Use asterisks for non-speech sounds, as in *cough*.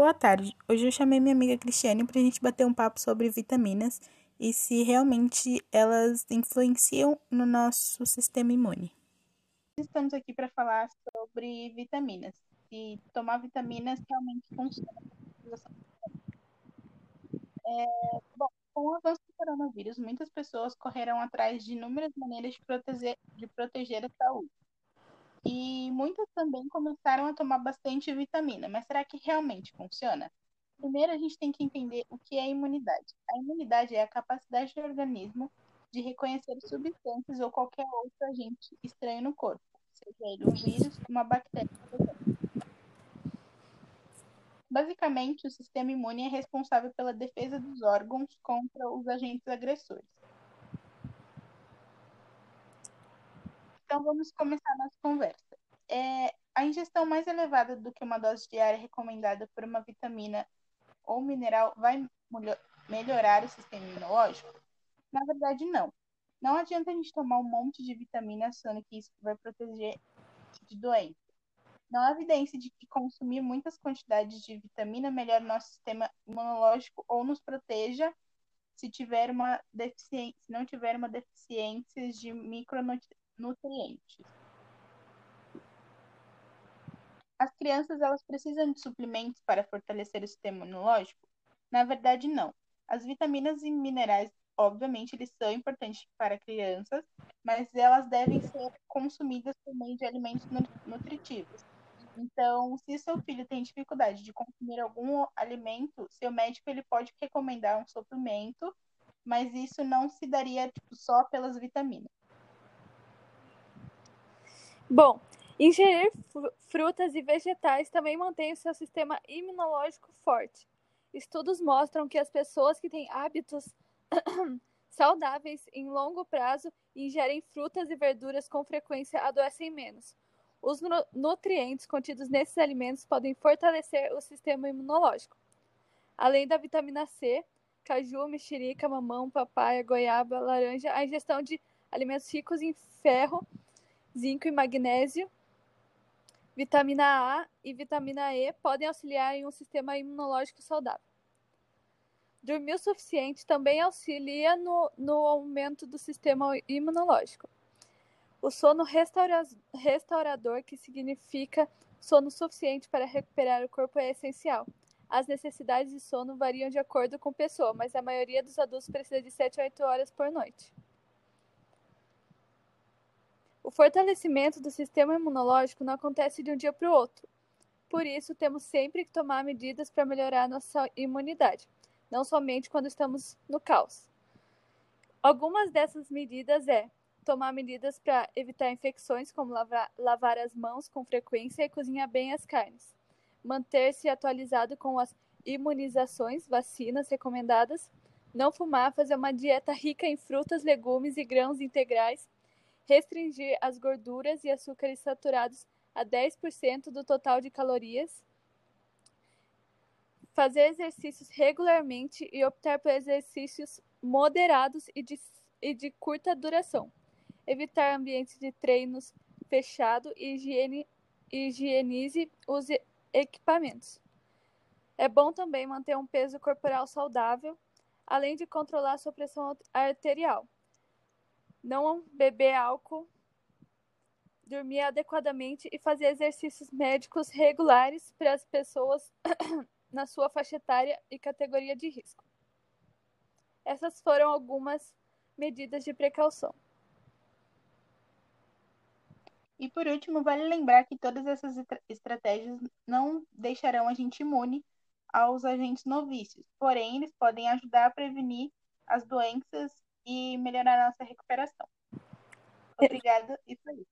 boa tarde. Hoje eu chamei minha amiga Cristiane para a gente bater um papo sobre vitaminas e se realmente elas influenciam no nosso sistema imune. Estamos aqui para falar sobre vitaminas e tomar vitaminas realmente funciona. É, bom, com o avanço do coronavírus, muitas pessoas correram atrás de inúmeras maneiras de proteger, de proteger a saúde. E muitas também começaram a tomar bastante vitamina, mas será que realmente funciona? Primeiro, a gente tem que entender o que é imunidade. A imunidade é a capacidade do organismo de reconhecer substâncias ou qualquer outro agente estranho no corpo, seja ele um vírus, uma bactéria. Basicamente, o sistema imune é responsável pela defesa dos órgãos contra os agentes agressores. Então, vamos começar nossa conversa. É, a ingestão mais elevada do que uma dose diária recomendada por uma vitamina ou mineral vai melhorar o sistema imunológico? Na verdade, não. Não adianta a gente tomar um monte de vitamina achando que isso vai proteger de doença. Não há evidência de que consumir muitas quantidades de vitamina melhore nosso sistema imunológico ou nos proteja se tiver uma deficiência, se não tiver uma deficiência de micronutrientes nutrientes. As crianças elas precisam de suplementos para fortalecer o sistema imunológico? Na verdade, não. As vitaminas e minerais, obviamente, eles são importantes para crianças, mas elas devem ser consumidas por meio de alimentos nutritivos. Então, se seu filho tem dificuldade de consumir algum alimento, seu médico ele pode recomendar um suplemento, mas isso não se daria tipo, só pelas vitaminas. Bom, ingerir frutas e vegetais também mantém o seu sistema imunológico forte. Estudos mostram que as pessoas que têm hábitos *clears throat* saudáveis em longo prazo e ingerem frutas e verduras com frequência adoecem menos. Os nutrientes contidos nesses alimentos podem fortalecer o sistema imunológico. Além da vitamina C, caju, mexerica, mamão, papaya, goiaba, laranja, a ingestão de alimentos ricos em ferro zinco e magnésio, vitamina A e vitamina E podem auxiliar em um sistema imunológico saudável. Dormir o suficiente também auxilia no, no aumento do sistema imunológico. O sono restaura, restaurador, que significa sono suficiente para recuperar o corpo, é essencial. As necessidades de sono variam de acordo com a pessoa, mas a maioria dos adultos precisa de 7 a 8 horas por noite. O fortalecimento do sistema imunológico não acontece de um dia para o outro. Por isso, temos sempre que tomar medidas para melhorar nossa imunidade, não somente quando estamos no caos. Algumas dessas medidas é tomar medidas para evitar infecções, como lavar, lavar as mãos com frequência e cozinhar bem as carnes. Manter-se atualizado com as imunizações, vacinas recomendadas. Não fumar, fazer uma dieta rica em frutas, legumes e grãos integrais restringir as gorduras e açúcares saturados a 10% do total de calorias, fazer exercícios regularmente e optar por exercícios moderados e de, e de curta duração, evitar ambientes de treinos fechado e higiene, higienize os equipamentos. É bom também manter um peso corporal saudável, além de controlar sua pressão arterial não beber álcool, dormir adequadamente e fazer exercícios médicos regulares para as pessoas *clears throat* na sua faixa etária e categoria de risco. Essas foram algumas medidas de precaução. E por último, vale lembrar que todas essas estratégias não deixarão a gente imune aos agentes novícios, porém, eles podem ajudar a prevenir as doenças e melhorar a nossa recuperação. Obrigada, isso aí.